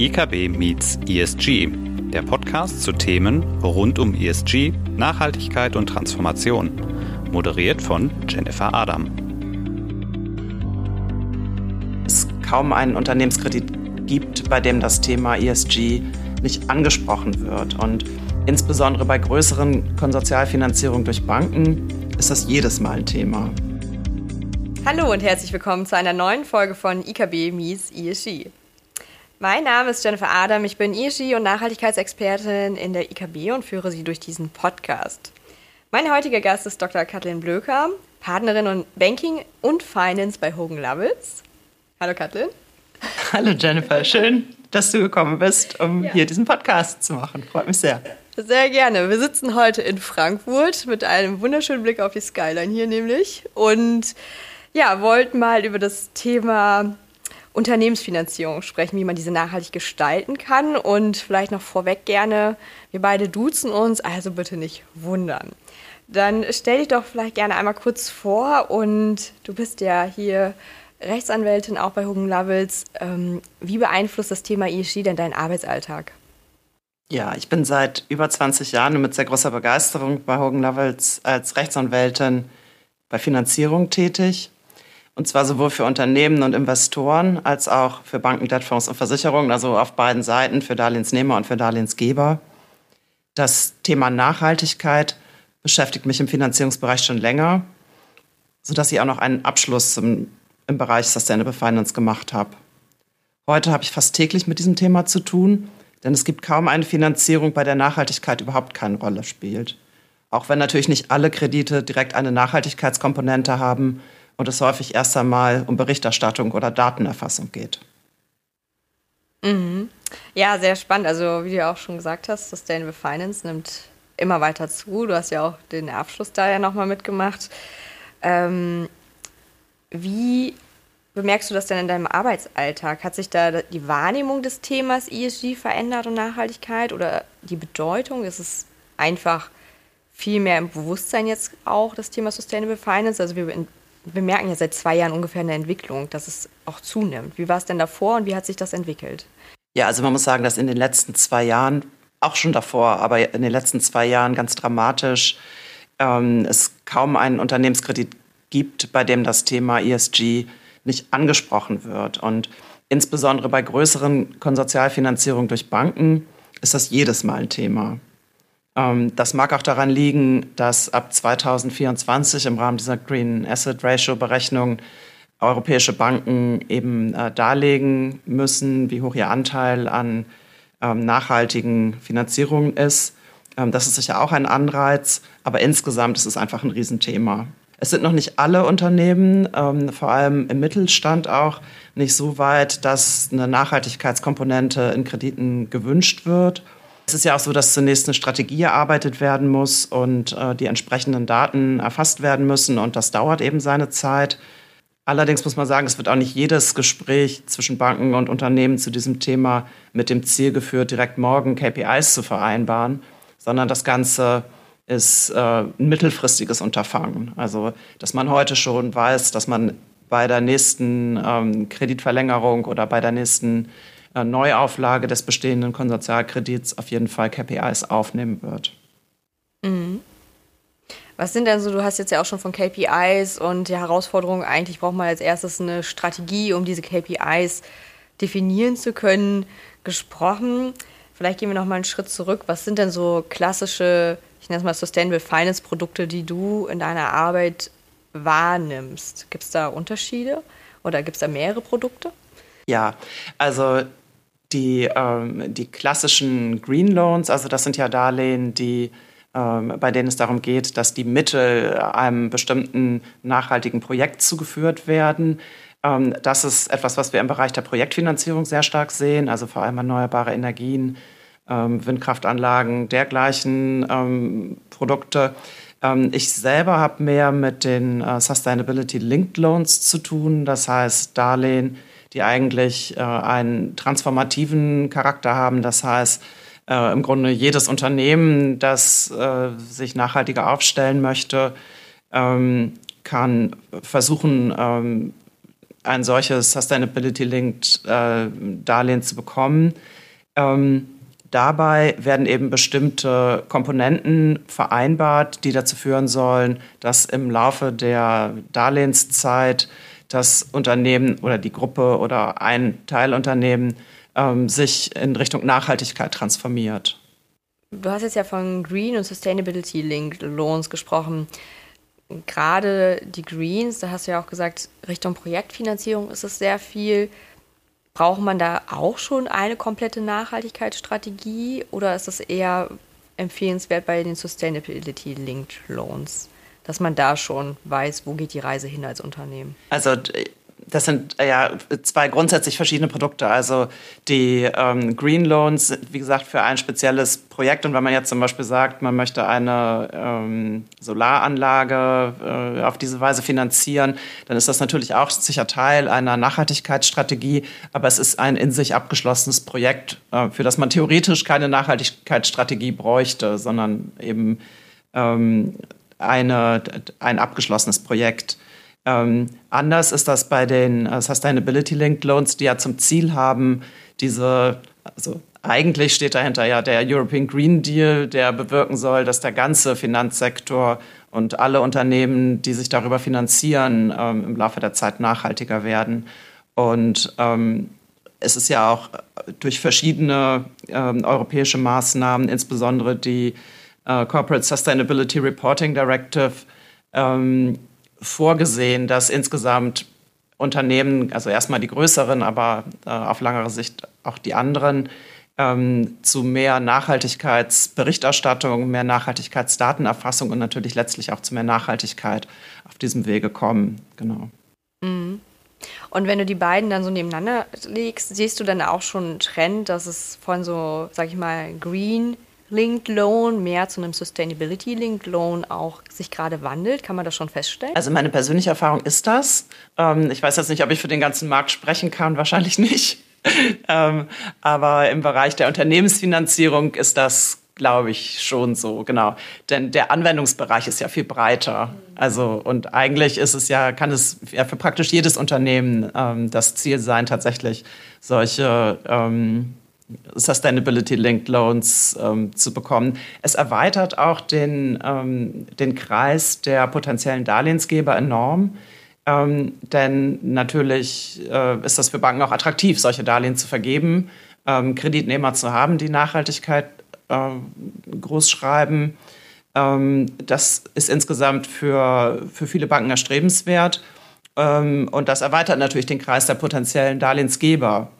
IKB Meets ESG, der Podcast zu Themen rund um ESG, Nachhaltigkeit und Transformation. Moderiert von Jennifer Adam. Es kaum einen Unternehmenskredit gibt, bei dem das Thema ESG nicht angesprochen wird. Und insbesondere bei größeren Konsortialfinanzierungen durch Banken ist das jedes Mal ein Thema. Hallo und herzlich willkommen zu einer neuen Folge von IKB Meets ESG. Mein Name ist Jennifer Adam, ich bin ESG und Nachhaltigkeitsexpertin in der IKB und führe Sie durch diesen Podcast. Mein heutiger Gast ist Dr. Kathleen Blöker, Partnerin und Banking und Finance bei Hogan Lovells. Hallo Kathleen. Hallo Jennifer, schön, dass du gekommen bist, um ja. hier diesen Podcast zu machen. Freut mich sehr. Sehr gerne. Wir sitzen heute in Frankfurt mit einem wunderschönen Blick auf die Skyline hier nämlich und ja, wollten mal über das Thema Unternehmensfinanzierung sprechen, wie man diese nachhaltig gestalten kann. Und vielleicht noch vorweg gerne, wir beide duzen uns, also bitte nicht wundern. Dann stell dich doch vielleicht gerne einmal kurz vor und du bist ja hier Rechtsanwältin auch bei Hogan Lovells. Ähm, wie beeinflusst das Thema ESG denn deinen Arbeitsalltag? Ja, ich bin seit über 20 Jahren mit sehr großer Begeisterung bei Hogan Lovells als Rechtsanwältin bei Finanzierung tätig. Und zwar sowohl für Unternehmen und Investoren als auch für Banken, Debtfonds und Versicherungen, also auf beiden Seiten, für Darlehensnehmer und für Darlehensgeber. Das Thema Nachhaltigkeit beschäftigt mich im Finanzierungsbereich schon länger, sodass ich auch noch einen Abschluss im, im Bereich Sustainable Finance gemacht habe. Heute habe ich fast täglich mit diesem Thema zu tun, denn es gibt kaum eine Finanzierung, bei der Nachhaltigkeit überhaupt keine Rolle spielt. Auch wenn natürlich nicht alle Kredite direkt eine Nachhaltigkeitskomponente haben, und es häufig erst einmal um Berichterstattung oder Datenerfassung geht. Mhm. Ja, sehr spannend. Also wie du auch schon gesagt hast, Sustainable Finance nimmt immer weiter zu. Du hast ja auch den Abschluss da ja nochmal mitgemacht. Ähm, wie bemerkst du das denn in deinem Arbeitsalltag? Hat sich da die Wahrnehmung des Themas ESG verändert und Nachhaltigkeit oder die Bedeutung? Ist es einfach viel mehr im Bewusstsein jetzt auch das Thema Sustainable Finance? Also wir wir merken ja seit zwei Jahren ungefähr eine Entwicklung, dass es auch zunimmt. Wie war es denn davor und wie hat sich das entwickelt? Ja, also man muss sagen, dass in den letzten zwei Jahren, auch schon davor, aber in den letzten zwei Jahren ganz dramatisch, ähm, es kaum einen Unternehmenskredit gibt, bei dem das Thema ESG nicht angesprochen wird. Und insbesondere bei größeren Konsortialfinanzierungen durch Banken ist das jedes Mal ein Thema. Ähm, das mag auch daran liegen, dass ab 2024 im Rahmen dieser Green Asset Ratio Berechnung europäische Banken eben äh, darlegen müssen, wie hoch ihr Anteil an ähm, nachhaltigen Finanzierungen ist. Ähm, das ist sicher auch ein Anreiz, aber insgesamt ist es einfach ein Riesenthema. Es sind noch nicht alle Unternehmen, vor allem im Mittelstand auch, nicht so weit, dass eine Nachhaltigkeitskomponente in Krediten gewünscht wird. Es ist ja auch so, dass zunächst eine Strategie erarbeitet werden muss und äh, die entsprechenden Daten erfasst werden müssen und das dauert eben seine Zeit. Allerdings muss man sagen, es wird auch nicht jedes Gespräch zwischen Banken und Unternehmen zu diesem Thema mit dem Ziel geführt, direkt morgen KPIs zu vereinbaren, sondern das Ganze ist äh, ein mittelfristiges Unterfangen. Also, dass man heute schon weiß, dass man bei der nächsten ähm, Kreditverlängerung oder bei der nächsten äh, Neuauflage des bestehenden Konsortialkredits auf jeden Fall KPIs aufnehmen wird. Mhm. Was sind denn so, du hast jetzt ja auch schon von KPIs und die Herausforderungen, eigentlich braucht man als erstes eine Strategie, um diese KPIs definieren zu können, gesprochen. Vielleicht gehen wir noch mal einen Schritt zurück. Was sind denn so klassische, ich nenne es mal Sustainable Finance Produkte, die du in deiner Arbeit wahrnimmst? Gibt es da Unterschiede oder gibt es da mehrere Produkte? Ja, also die, ähm, die klassischen Green Loans, also das sind ja Darlehen, die, ähm, bei denen es darum geht, dass die Mittel einem bestimmten nachhaltigen Projekt zugeführt werden. Ähm, das ist etwas, was wir im Bereich der Projektfinanzierung sehr stark sehen, also vor allem erneuerbare Energien, ähm, Windkraftanlagen, dergleichen Produkte. Ich selber habe mehr mit den äh, Sustainability Linked Loans zu tun, das heißt Darlehen, die eigentlich äh, einen transformativen Charakter haben. Das heißt, äh, im Grunde jedes Unternehmen, das äh, sich nachhaltiger aufstellen möchte, ähm, kann versuchen, ähm, ein solches Sustainability-Linked äh, Darlehen zu bekommen. Ähm, dabei werden eben bestimmte Komponenten vereinbart, die dazu führen sollen, dass im Laufe der Darlehenszeit das Unternehmen oder die Gruppe oder ein Teilunternehmen ähm, sich in Richtung Nachhaltigkeit transformiert. Du hast jetzt ja von Green und Sustainability Linked Loans gesprochen gerade die Greens, da hast du ja auch gesagt, Richtung Projektfinanzierung ist es sehr viel. Braucht man da auch schon eine komplette Nachhaltigkeitsstrategie oder ist es eher empfehlenswert bei den Sustainability Linked Loans, dass man da schon weiß, wo geht die Reise hin als Unternehmen? Also das sind ja zwei grundsätzlich verschiedene Produkte. Also die ähm, Green Loans wie gesagt, für ein spezielles Projekt. Und wenn man jetzt zum Beispiel sagt, man möchte eine ähm, Solaranlage äh, auf diese Weise finanzieren, dann ist das natürlich auch sicher Teil einer Nachhaltigkeitsstrategie. Aber es ist ein in sich abgeschlossenes Projekt, äh, für das man theoretisch keine Nachhaltigkeitsstrategie bräuchte, sondern eben ähm, eine, ein abgeschlossenes Projekt. Ähm, anders ist das bei den äh, Sustainability Linked Loans, die ja zum Ziel haben, diese, also eigentlich steht dahinter ja der European Green Deal, der bewirken soll, dass der ganze Finanzsektor und alle Unternehmen, die sich darüber finanzieren, ähm, im Laufe der Zeit nachhaltiger werden. Und ähm, es ist ja auch durch verschiedene ähm, europäische Maßnahmen, insbesondere die äh, Corporate Sustainability Reporting Directive, ähm, vorgesehen, dass insgesamt Unternehmen, also erstmal die größeren, aber äh, auf langere Sicht auch die anderen, ähm, zu mehr Nachhaltigkeitsberichterstattung, mehr Nachhaltigkeitsdatenerfassung und natürlich letztlich auch zu mehr Nachhaltigkeit auf diesem Wege kommen. Genau. Mhm. Und wenn du die beiden dann so nebeneinander legst, siehst du dann auch schon einen Trend, dass es von so, sag ich mal, Green Linked Loan mehr zu einem Sustainability Linked Loan auch sich gerade wandelt? Kann man das schon feststellen? Also meine persönliche Erfahrung ist das. Ähm, ich weiß jetzt nicht, ob ich für den ganzen Markt sprechen kann, wahrscheinlich nicht. ähm, aber im Bereich der Unternehmensfinanzierung ist das glaube ich schon so, genau. Denn der Anwendungsbereich ist ja viel breiter. Also, und eigentlich ist es ja, kann es ja für praktisch jedes Unternehmen ähm, das Ziel sein, tatsächlich solche Sustainability-Linked Loans ähm, zu bekommen. Es erweitert auch den, ähm, den Kreis der potenziellen Darlehensgeber enorm. Ähm, denn natürlich äh, ist das für Banken auch attraktiv, solche Darlehen zu vergeben, ähm, Kreditnehmer zu haben, die Nachhaltigkeit äh, groß schreiben. Ähm, das ist insgesamt für, für viele Banken erstrebenswert. Ähm, und das erweitert natürlich den Kreis der potenziellen Darlehensgeber.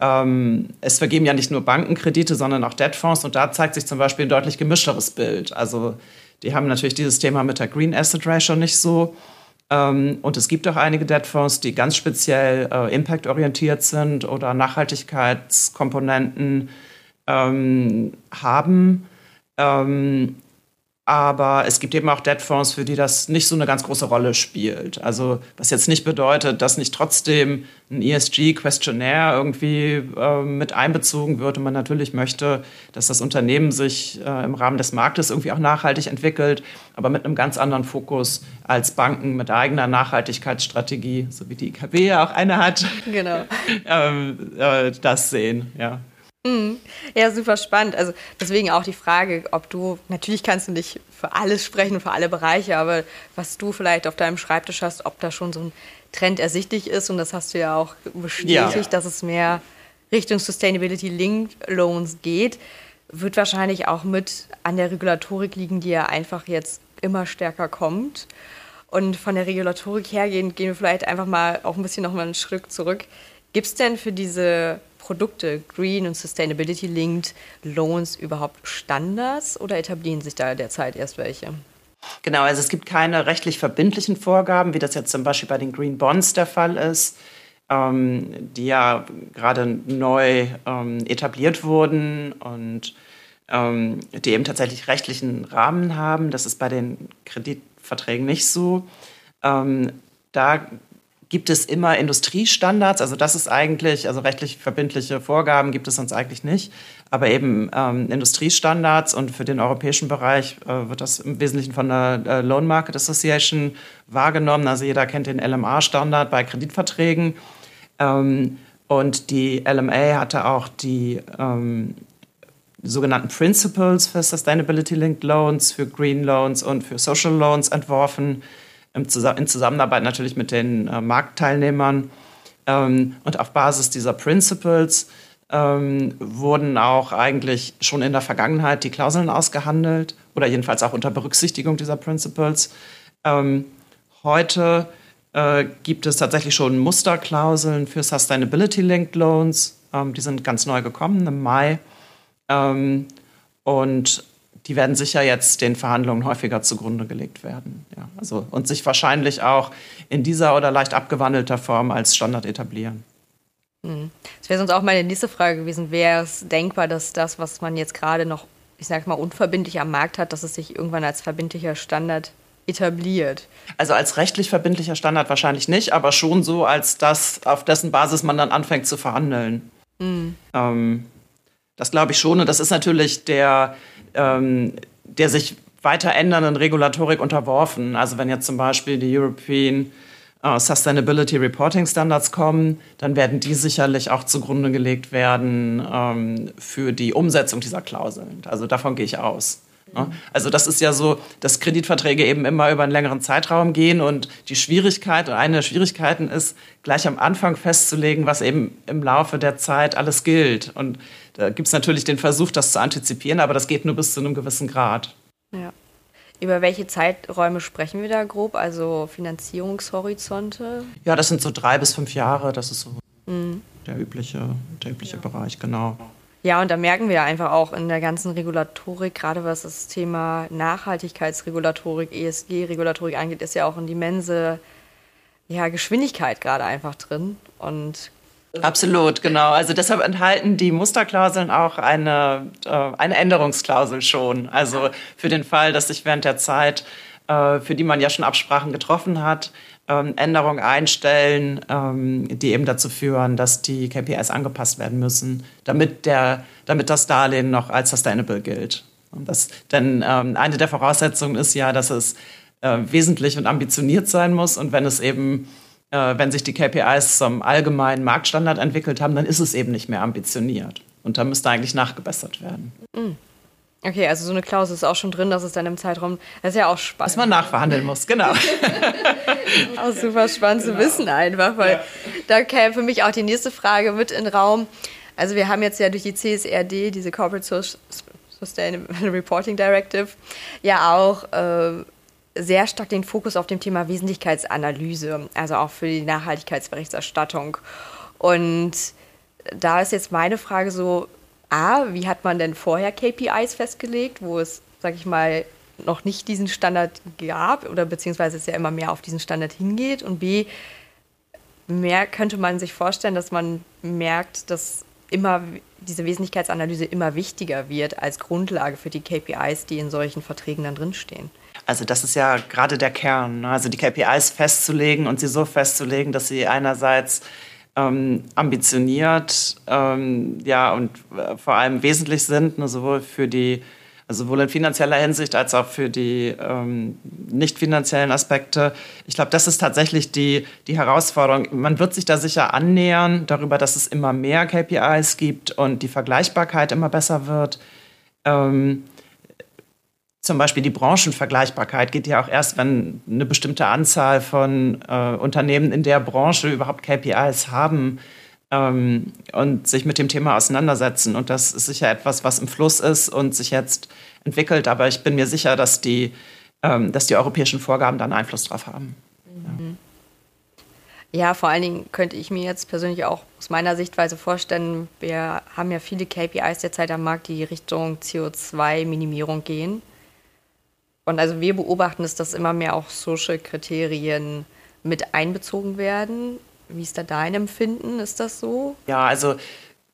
Ähm, es vergeben ja nicht nur Bankenkredite, sondern auch Debtfonds und da zeigt sich zum Beispiel ein deutlich gemischteres Bild. Also die haben natürlich dieses Thema mit der Green Asset Ratio nicht so. Ähm, und es gibt auch einige Debtfonds, die ganz speziell äh, impactorientiert sind oder Nachhaltigkeitskomponenten ähm, haben. Ähm, aber es gibt eben auch Debtfonds, für die das nicht so eine ganz große Rolle spielt. Also was jetzt nicht bedeutet, dass nicht trotzdem ein ESG-Questionnaire irgendwie äh, mit einbezogen wird und man natürlich möchte, dass das Unternehmen sich äh, im Rahmen des Marktes irgendwie auch nachhaltig entwickelt, aber mit einem ganz anderen Fokus als Banken mit eigener Nachhaltigkeitsstrategie, so wie die IKB ja auch eine hat, genau. ähm, äh, das sehen. Ja. Mhm. Ja, super spannend. Also deswegen auch die Frage, ob du, natürlich kannst du nicht für alles sprechen, für alle Bereiche, aber was du vielleicht auf deinem Schreibtisch hast, ob da schon so ein Trend ersichtlich ist und das hast du ja auch bestätigt, ja. dass es mehr Richtung Sustainability Linked Loans geht, wird wahrscheinlich auch mit an der Regulatorik liegen, die ja einfach jetzt immer stärker kommt. Und von der Regulatorik hergehend gehen wir vielleicht einfach mal auch ein bisschen noch mal einen Schritt zurück. Gibt es denn für diese Produkte, Green und Sustainability Linked Loans überhaupt Standards oder etablieren sich da derzeit erst welche? Genau, also es gibt keine rechtlich verbindlichen Vorgaben, wie das jetzt zum Beispiel bei den Green Bonds der Fall ist, ähm, die ja gerade neu ähm, etabliert wurden und ähm, die eben tatsächlich rechtlichen Rahmen haben. Das ist bei den Kreditverträgen nicht so. Ähm, da gibt es immer Industriestandards. Also das ist eigentlich, also rechtlich verbindliche Vorgaben gibt es sonst eigentlich nicht, aber eben ähm, Industriestandards und für den europäischen Bereich äh, wird das im Wesentlichen von der äh, Loan Market Association wahrgenommen. Also jeder kennt den LMA-Standard bei Kreditverträgen. Ähm, und die LMA hatte auch die ähm, sogenannten Principles für Sustainability Linked Loans, für Green Loans und für Social Loans entworfen in Zusammenarbeit natürlich mit den äh, Marktteilnehmern. Ähm, und auf Basis dieser Principles ähm, wurden auch eigentlich schon in der Vergangenheit die Klauseln ausgehandelt oder jedenfalls auch unter Berücksichtigung dieser Principles. Ähm, heute äh, gibt es tatsächlich schon Musterklauseln für Sustainability-Linked Loans. Die sind ganz neu gekommen im Mai. Und die werden sicher jetzt den Verhandlungen häufiger zugrunde gelegt werden. Ja, also, und sich wahrscheinlich auch in dieser oder leicht abgewandelter Form als Standard etablieren. Hm. Das wäre sonst auch meine nächste Frage gewesen. Wäre es denkbar, dass das, was man jetzt gerade noch, ich sag mal, unverbindlich am Markt hat, dass es sich irgendwann als verbindlicher Standard etabliert? Also als rechtlich verbindlicher Standard wahrscheinlich nicht, aber schon so, als das, auf dessen Basis man dann anfängt zu verhandeln. Mhm. Ähm, das glaube ich schon. Und das ist natürlich der, ähm, der sich weiter ändernden Regulatorik unterworfen. Also wenn jetzt zum Beispiel die European uh, Sustainability Reporting Standards kommen, dann werden die sicherlich auch zugrunde gelegt werden ähm, für die Umsetzung dieser Klauseln. Also davon gehe ich aus. Also das ist ja so, dass Kreditverträge eben immer über einen längeren Zeitraum gehen und die Schwierigkeit, und eine der Schwierigkeiten ist, gleich am Anfang festzulegen, was eben im Laufe der Zeit alles gilt. Und da gibt es natürlich den Versuch, das zu antizipieren, aber das geht nur bis zu einem gewissen Grad. Ja. Über welche Zeiträume sprechen wir da grob? Also Finanzierungshorizonte? Ja, das sind so drei bis fünf Jahre. Das ist so mhm. der übliche, der übliche ja. Bereich, genau. Ja, und da merken wir einfach auch in der ganzen Regulatorik, gerade was das Thema Nachhaltigkeitsregulatorik, ESG-Regulatorik angeht, ist ja auch eine immense ja, Geschwindigkeit gerade einfach drin. Und Absolut, genau. Also deshalb enthalten die Musterklauseln auch eine, äh, eine Änderungsklausel schon. Also für den Fall, dass sich während der Zeit, für die man ja schon Absprachen getroffen hat, ähm, Änderungen einstellen, ähm, die eben dazu führen, dass die KPIs angepasst werden müssen, damit, der, damit das Darlehen noch als sustainable gilt. Das, denn ähm, eine der Voraussetzungen ist ja, dass es äh, wesentlich und ambitioniert sein muss. Und wenn es eben, äh, wenn sich die KPIs zum allgemeinen Marktstandard entwickelt haben, dann ist es eben nicht mehr ambitioniert. Und da müsste eigentlich nachgebessert werden. Mhm. Okay, also so eine Klausel ist auch schon drin, dass es dann im Zeitraum, das ist ja auch spannend. Dass man nachverhandeln muss, genau. auch super spannend genau. zu wissen einfach, weil ja. da käme für mich auch die nächste Frage mit in den Raum. Also wir haben jetzt ja durch die CSRD, diese Corporate Sustainable Reporting Directive, ja auch äh, sehr stark den Fokus auf dem Thema Wesentlichkeitsanalyse, also auch für die Nachhaltigkeitsberichterstattung. Und da ist jetzt meine Frage so, A, wie hat man denn vorher KPIs festgelegt, wo es, sag ich mal, noch nicht diesen Standard gab oder beziehungsweise es ja immer mehr auf diesen Standard hingeht? Und B, mehr könnte man sich vorstellen, dass man merkt, dass immer diese Wesentlichkeitsanalyse immer wichtiger wird als Grundlage für die KPIs, die in solchen Verträgen dann drinstehen. Also das ist ja gerade der Kern, ne? also die KPIs festzulegen und sie so festzulegen, dass sie einerseits ähm, ambitioniert ähm, ja, und äh, vor allem wesentlich sind, ne, sowohl für die also sowohl in finanzieller Hinsicht als auch für die ähm, nicht finanziellen Aspekte. Ich glaube, das ist tatsächlich die, die Herausforderung. Man wird sich da sicher annähern darüber, dass es immer mehr KPIs gibt und die Vergleichbarkeit immer besser wird. Ähm, zum Beispiel die Branchenvergleichbarkeit geht ja auch erst, wenn eine bestimmte Anzahl von äh, Unternehmen in der Branche überhaupt KPIs haben ähm, und sich mit dem Thema auseinandersetzen. Und das ist sicher etwas, was im Fluss ist und sich jetzt entwickelt. Aber ich bin mir sicher, dass die, ähm, dass die europäischen Vorgaben dann Einfluss darauf haben. Mhm. Ja. ja, vor allen Dingen könnte ich mir jetzt persönlich auch aus meiner Sichtweise vorstellen, wir haben ja viele KPIs derzeit am Markt, die Richtung CO2-Minimierung gehen. Und also wir beobachten es, dass immer mehr auch Social-Kriterien mit einbezogen werden. Wie ist da dein Empfinden? Ist das so? Ja, also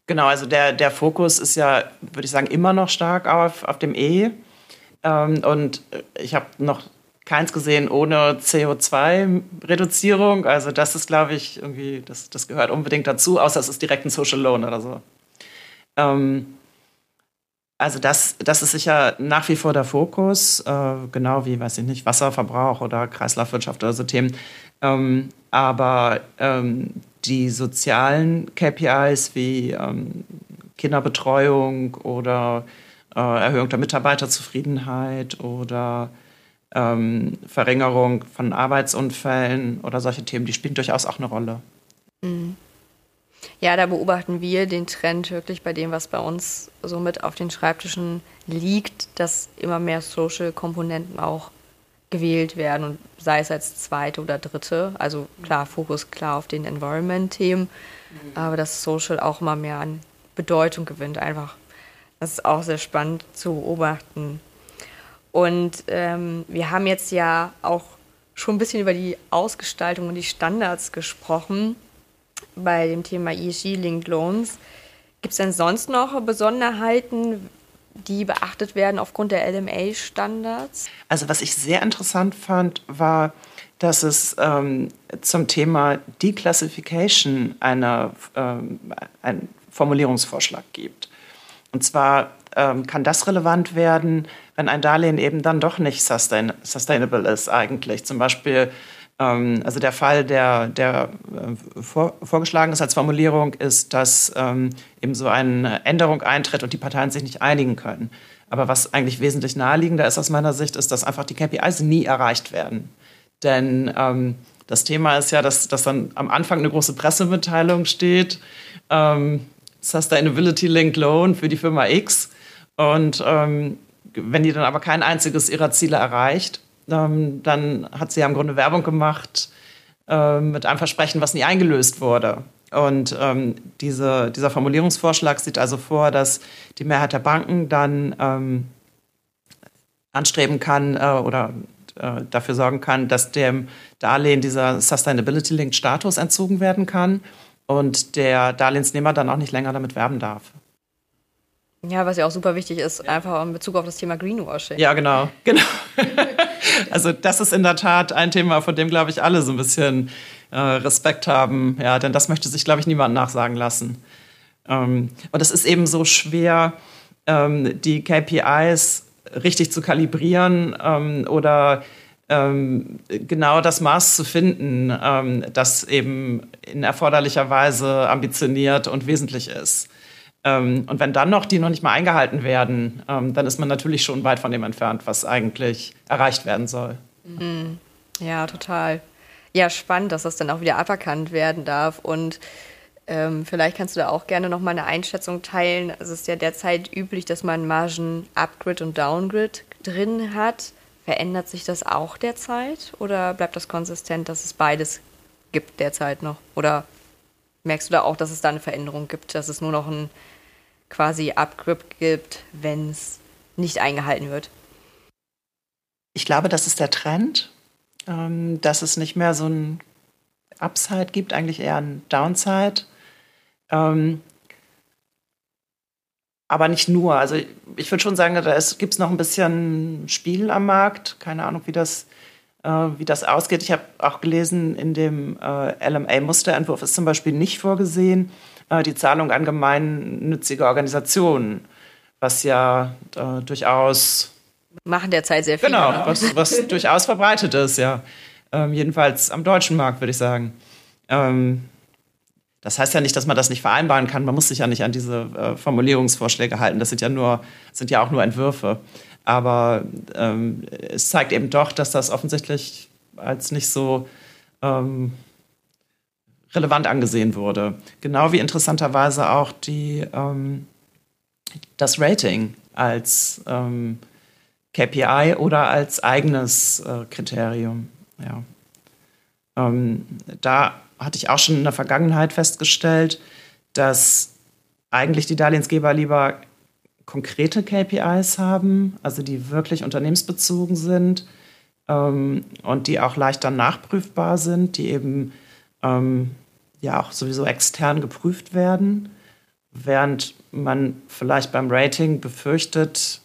genau, also der, der Fokus ist ja, würde ich sagen, immer noch stark auf, auf dem E. Ähm, und ich habe noch keins gesehen ohne CO2-Reduzierung. Also das ist, glaube ich, irgendwie, das, das gehört unbedingt dazu, außer es ist direkt ein Social Loan oder so. Ähm, also das, das ist sicher nach wie vor der Fokus, äh, genau wie, weiß ich nicht, Wasserverbrauch oder Kreislaufwirtschaft oder so Themen. Ähm, aber ähm, die sozialen KPIs wie ähm, Kinderbetreuung oder äh, Erhöhung der Mitarbeiterzufriedenheit oder ähm, Verringerung von Arbeitsunfällen oder solche Themen, die spielen durchaus auch eine Rolle. Mhm. Ja, da beobachten wir den Trend wirklich bei dem, was bei uns so mit auf den Schreibtischen liegt, dass immer mehr Social-Komponenten auch gewählt werden und sei es als zweite oder dritte. Also klar, Fokus klar auf den Environment-Themen, mhm. aber dass Social auch immer mehr an Bedeutung gewinnt. Einfach, das ist auch sehr spannend zu beobachten. Und ähm, wir haben jetzt ja auch schon ein bisschen über die Ausgestaltung und die Standards gesprochen bei dem Thema ESG-Linked Loans. Gibt es denn sonst noch Besonderheiten, die beachtet werden aufgrund der LMA-Standards? Also was ich sehr interessant fand, war, dass es ähm, zum Thema Declassification eine, ähm, einen Formulierungsvorschlag gibt. Und zwar ähm, kann das relevant werden, wenn ein Darlehen eben dann doch nicht sustain sustainable ist eigentlich. Zum Beispiel ähm, also der Fall, der, der äh, vor, vorgeschlagen ist als Formulierung, ist, dass ähm, eben so eine Änderung eintritt und die Parteien sich nicht einigen können. Aber was eigentlich wesentlich naheliegender ist aus meiner Sicht, ist, dass einfach die KPIs nie erreicht werden. Denn ähm, das Thema ist ja, dass, dass dann am Anfang eine große Pressemitteilung steht, ähm, Sustainability Linked Loan für die Firma X. Und ähm, wenn die dann aber kein einziges ihrer Ziele erreicht, ähm, dann hat sie ja im Grunde Werbung gemacht äh, mit einem Versprechen, was nie eingelöst wurde. Und ähm, diese, dieser Formulierungsvorschlag sieht also vor, dass die Mehrheit der Banken dann ähm, anstreben kann äh, oder äh, dafür sorgen kann, dass dem Darlehen dieser Sustainability-Linked Status entzogen werden kann und der Darlehensnehmer dann auch nicht länger damit werben darf. Ja, was ja auch super wichtig ist, einfach in Bezug auf das Thema Greenwashing. Ja, genau. genau. also das ist in der Tat ein Thema, von dem, glaube ich, alle so ein bisschen äh, Respekt haben. Ja, denn das möchte sich, glaube ich, niemand nachsagen lassen. Ähm, und es ist eben so schwer, ähm, die KPIs richtig zu kalibrieren ähm, oder ähm, genau das Maß zu finden, ähm, das eben in erforderlicher Weise ambitioniert und wesentlich ist. Ähm, und wenn dann noch die noch nicht mal eingehalten werden, ähm, dann ist man natürlich schon weit von dem entfernt, was eigentlich erreicht werden soll. Mhm. Ja, total. Ja, spannend, dass das dann auch wieder aberkannt werden darf. Und ähm, vielleicht kannst du da auch gerne noch mal eine Einschätzung teilen. Es ist ja derzeit üblich, dass man Margen Upgrid und Downgrid drin hat. Verändert sich das auch derzeit oder bleibt das konsistent, dass es beides gibt derzeit noch? Oder merkst du da auch, dass es da eine Veränderung gibt, dass es nur noch ein quasi Upgrip gibt, wenn es nicht eingehalten wird. Ich glaube, das ist der Trend, ähm, dass es nicht mehr so ein Upside gibt, eigentlich eher ein Downside. Ähm, aber nicht nur. Also ich würde schon sagen, da gibt es noch ein bisschen Spiel am Markt. Keine Ahnung, wie das, äh, wie das ausgeht. Ich habe auch gelesen, in dem äh, LMA-Musterentwurf ist zum Beispiel nicht vorgesehen, äh, die Zahlung an gemeinnützige Organisationen, was ja äh, durchaus machen derzeit sehr viel. Genau, genau. was, was durchaus verbreitet ist, ja. Ähm, jedenfalls am deutschen Markt, würde ich sagen. Ähm, das heißt ja nicht, dass man das nicht vereinbaren kann. Man muss sich ja nicht an diese äh, Formulierungsvorschläge halten. Das sind ja, nur, sind ja auch nur Entwürfe. Aber ähm, es zeigt eben doch, dass das offensichtlich als nicht so ähm, relevant angesehen wurde. Genau wie interessanterweise auch die, ähm, das Rating als ähm, KPI oder als eigenes äh, Kriterium. Ja. Ähm, da hatte ich auch schon in der Vergangenheit festgestellt, dass eigentlich die Darlehensgeber lieber konkrete KPIs haben, also die wirklich unternehmensbezogen sind ähm, und die auch leichter nachprüfbar sind, die eben ähm, ja auch sowieso extern geprüft werden, während man vielleicht beim Rating befürchtet,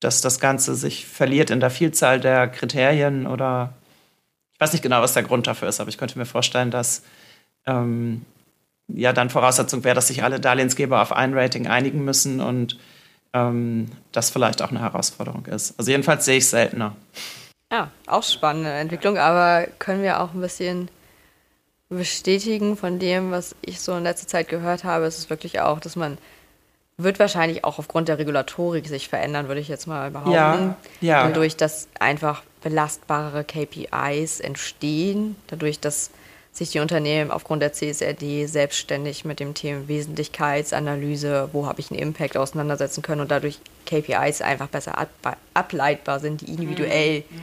dass das Ganze sich verliert in der Vielzahl der Kriterien oder ich weiß nicht genau, was der Grund dafür ist, aber ich könnte mir vorstellen, dass ähm, ja dann Voraussetzung wäre, dass sich alle Darlehensgeber auf ein Rating einigen müssen und ähm, das vielleicht auch eine Herausforderung ist. Also jedenfalls sehe ich es seltener. Ja, auch spannende Entwicklung, aber können wir auch ein bisschen bestätigen von dem, was ich so in letzter Zeit gehört habe, ist es wirklich auch, dass man wird wahrscheinlich auch aufgrund der Regulatorik sich verändern, würde ich jetzt mal behaupten. Ja, ja. Dadurch, dass einfach belastbarere KPIs entstehen, dadurch, dass sich die Unternehmen aufgrund der CSRD selbstständig mit dem Thema Wesentlichkeitsanalyse, wo habe ich einen Impact auseinandersetzen können und dadurch KPIs einfach besser ableitbar sind, die individuell mhm.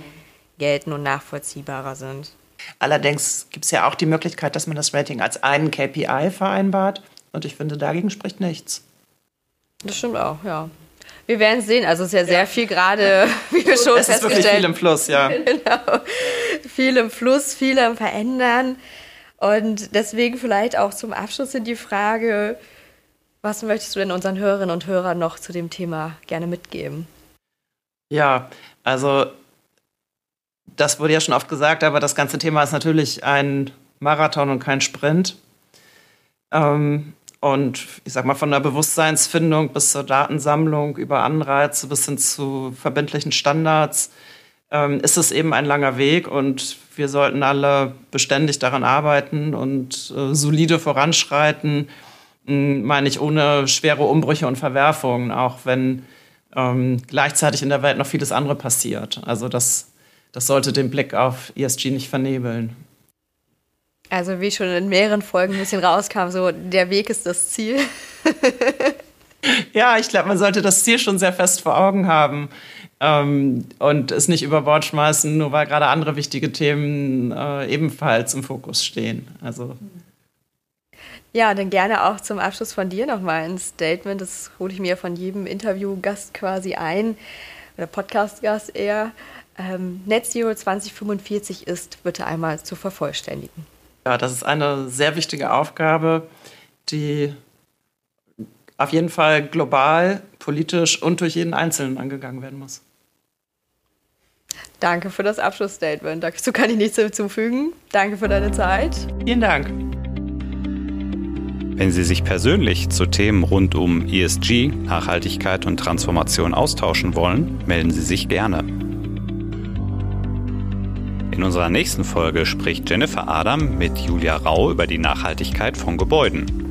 gelten und nachvollziehbarer sind. Allerdings gibt es ja auch die Möglichkeit, dass man das Rating als einen KPI vereinbart und ich finde, dagegen spricht nichts. Das stimmt auch, ja. Wir werden sehen. Also es ist ja sehr ja. viel gerade, wie wir schon es festgestellt haben. Es ist wirklich viel im Fluss, ja. genau. Viel im Fluss, viel am Verändern. Und deswegen vielleicht auch zum Abschluss in die Frage, was möchtest du denn unseren Hörerinnen und Hörern noch zu dem Thema gerne mitgeben? Ja, also das wurde ja schon oft gesagt, aber das ganze Thema ist natürlich ein Marathon und kein Sprint. Ähm, und ich sag mal, von der Bewusstseinsfindung bis zur Datensammlung über Anreize bis hin zu verbindlichen Standards ähm, ist es eben ein langer Weg und wir sollten alle beständig daran arbeiten und äh, solide voranschreiten, hm, meine ich, ohne schwere Umbrüche und Verwerfungen, auch wenn ähm, gleichzeitig in der Welt noch vieles andere passiert. Also das, das sollte den Blick auf ESG nicht vernebeln. Also wie schon in mehreren Folgen ein bisschen rauskam, so der Weg ist das Ziel. ja, ich glaube, man sollte das Ziel schon sehr fest vor Augen haben ähm, und es nicht über Bord schmeißen, nur weil gerade andere wichtige Themen äh, ebenfalls im Fokus stehen. Also ja, dann gerne auch zum Abschluss von dir nochmal ein Statement. Das hole ich mir von jedem Interviewgast quasi ein, oder Podcast-Gast eher. Ähm, Net Zero 2045 ist bitte einmal zu vervollständigen. Ja, das ist eine sehr wichtige Aufgabe, die auf jeden Fall global, politisch und durch jeden Einzelnen angegangen werden muss. Danke für das Abschlussstatement. Dazu kann ich nichts hinzufügen. Danke für deine Zeit. Vielen Dank. Wenn Sie sich persönlich zu Themen rund um ESG, Nachhaltigkeit und Transformation austauschen wollen, melden Sie sich gerne. In unserer nächsten Folge spricht Jennifer Adam mit Julia Rau über die Nachhaltigkeit von Gebäuden.